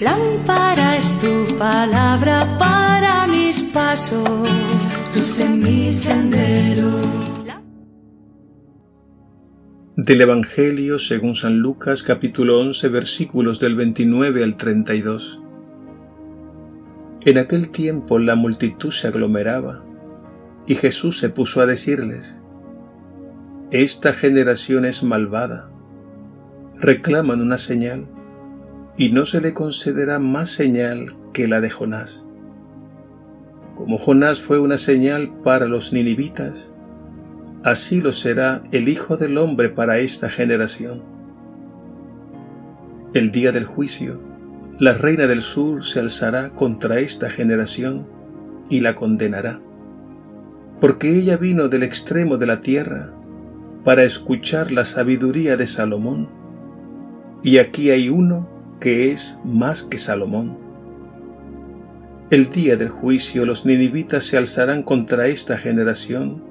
Lámpara es tu palabra para mis pasos, luz en mi sendero. Del Evangelio según San Lucas capítulo 11 versículos del 29 al 32. En aquel tiempo la multitud se aglomeraba y Jesús se puso a decirles, Esta generación es malvada, reclaman una señal y no se le concederá más señal que la de Jonás. Como Jonás fue una señal para los ninivitas, así lo será el Hijo del Hombre para esta generación. El día del juicio, la reina del sur se alzará contra esta generación y la condenará, porque ella vino del extremo de la tierra para escuchar la sabiduría de Salomón, y aquí hay uno que es más que Salomón. El día del juicio los ninivitas se alzarán contra esta generación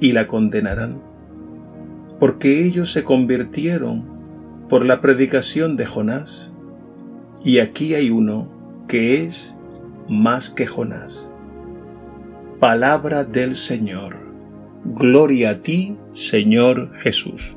y la condenarán, porque ellos se convirtieron por la predicación de Jonás, y aquí hay uno que es más que Jonás. Palabra del Señor. Gloria a ti, Señor Jesús.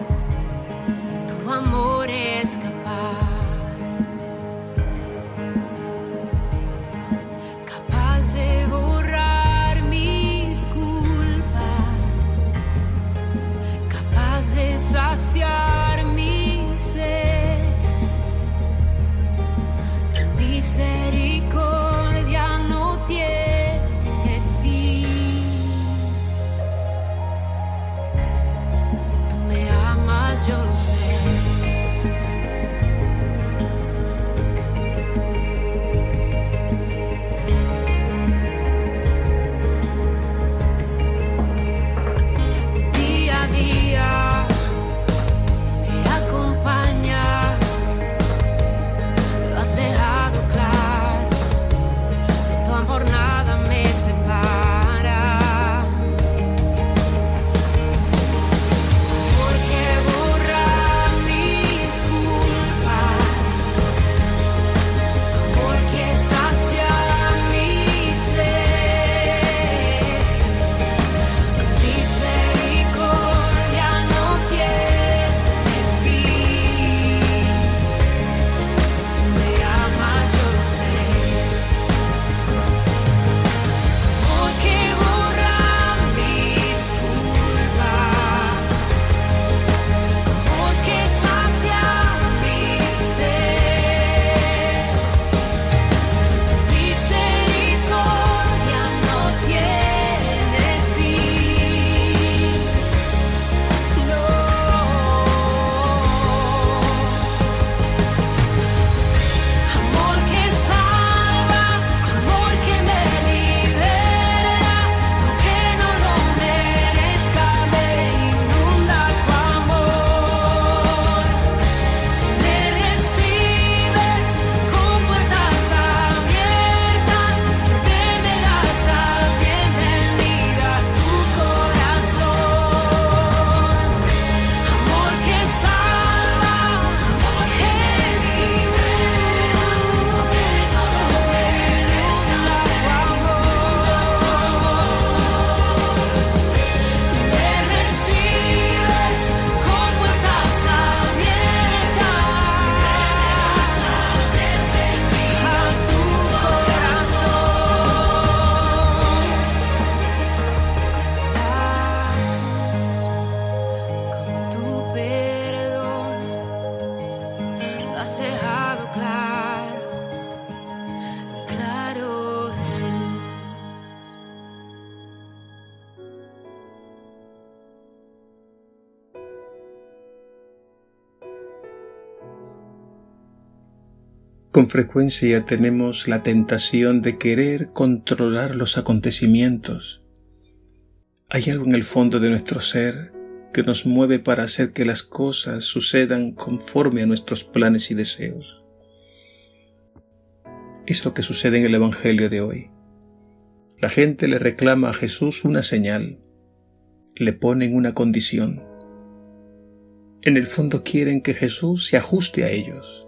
Con frecuencia tenemos la tentación de querer controlar los acontecimientos. Hay algo en el fondo de nuestro ser que nos mueve para hacer que las cosas sucedan conforme a nuestros planes y deseos. Es lo que sucede en el Evangelio de hoy. La gente le reclama a Jesús una señal, le ponen una condición. En el fondo quieren que Jesús se ajuste a ellos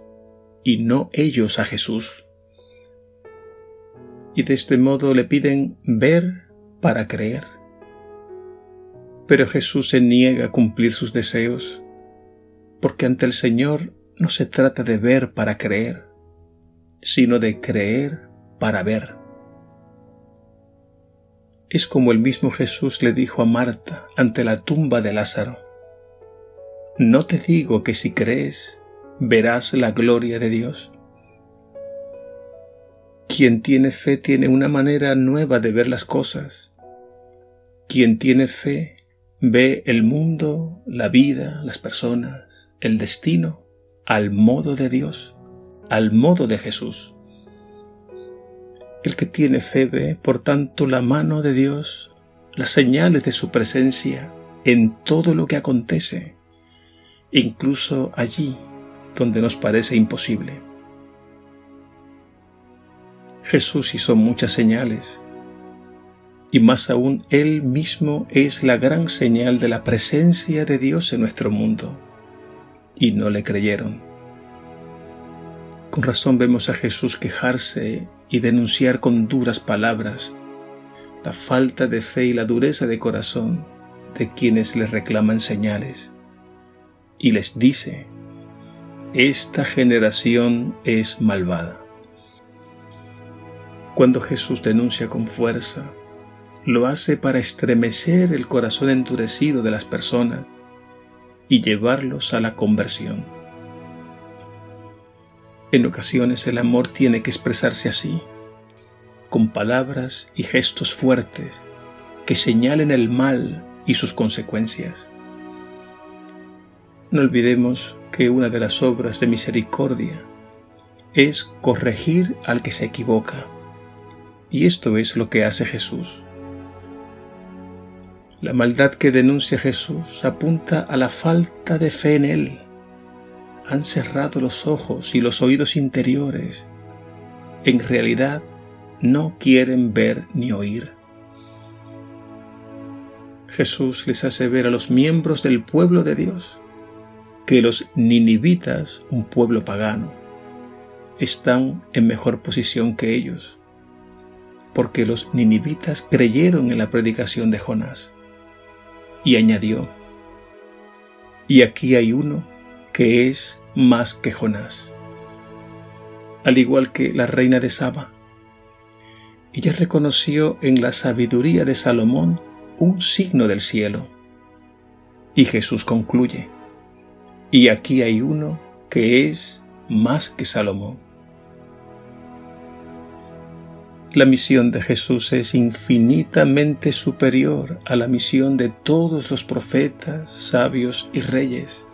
y no ellos a Jesús. Y de este modo le piden ver para creer. Pero Jesús se niega a cumplir sus deseos, porque ante el Señor no se trata de ver para creer, sino de creer para ver. Es como el mismo Jesús le dijo a Marta ante la tumba de Lázaro, No te digo que si crees verás la gloria de Dios. Quien tiene fe tiene una manera nueva de ver las cosas. Quien tiene fe ve el mundo, la vida, las personas, el destino, al modo de Dios, al modo de Jesús. El que tiene fe ve, por tanto, la mano de Dios, las señales de su presencia en todo lo que acontece, incluso allí donde nos parece imposible. Jesús hizo muchas señales, y más aún Él mismo es la gran señal de la presencia de Dios en nuestro mundo, y no le creyeron. Con razón vemos a Jesús quejarse y denunciar con duras palabras la falta de fe y la dureza de corazón de quienes le reclaman señales, y les dice, esta generación es malvada. Cuando Jesús denuncia con fuerza, lo hace para estremecer el corazón endurecido de las personas y llevarlos a la conversión. En ocasiones el amor tiene que expresarse así, con palabras y gestos fuertes que señalen el mal y sus consecuencias. No olvidemos que una de las obras de misericordia es corregir al que se equivoca. Y esto es lo que hace Jesús. La maldad que denuncia Jesús apunta a la falta de fe en Él. Han cerrado los ojos y los oídos interiores. En realidad no quieren ver ni oír. Jesús les hace ver a los miembros del pueblo de Dios que los ninivitas, un pueblo pagano, están en mejor posición que ellos, porque los ninivitas creyeron en la predicación de Jonás. Y añadió, y aquí hay uno que es más que Jonás, al igual que la reina de Saba. Ella reconoció en la sabiduría de Salomón un signo del cielo. Y Jesús concluye, y aquí hay uno que es más que Salomón. La misión de Jesús es infinitamente superior a la misión de todos los profetas, sabios y reyes,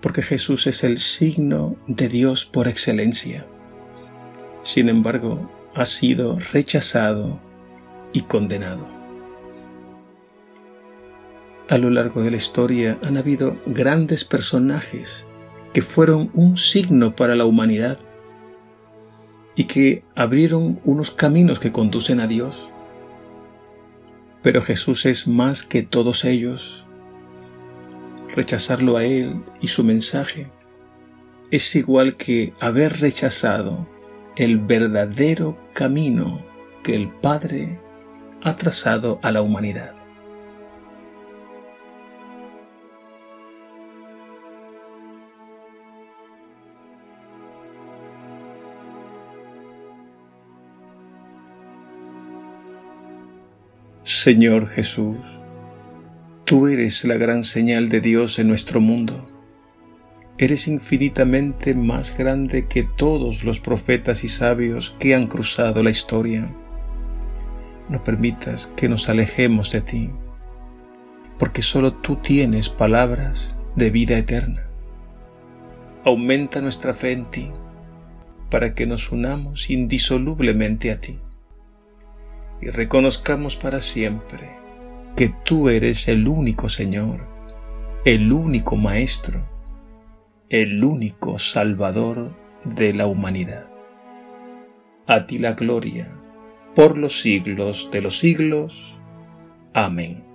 porque Jesús es el signo de Dios por excelencia. Sin embargo, ha sido rechazado y condenado. A lo largo de la historia han habido grandes personajes que fueron un signo para la humanidad y que abrieron unos caminos que conducen a Dios. Pero Jesús es más que todos ellos. Rechazarlo a Él y su mensaje es igual que haber rechazado el verdadero camino que el Padre ha trazado a la humanidad. Señor Jesús, tú eres la gran señal de Dios en nuestro mundo. Eres infinitamente más grande que todos los profetas y sabios que han cruzado la historia. No permitas que nos alejemos de ti, porque solo tú tienes palabras de vida eterna. Aumenta nuestra fe en ti para que nos unamos indisolublemente a ti y reconozcamos para siempre que tú eres el único Señor, el único Maestro, el único Salvador de la humanidad. A ti la gloria por los siglos de los siglos. Amén.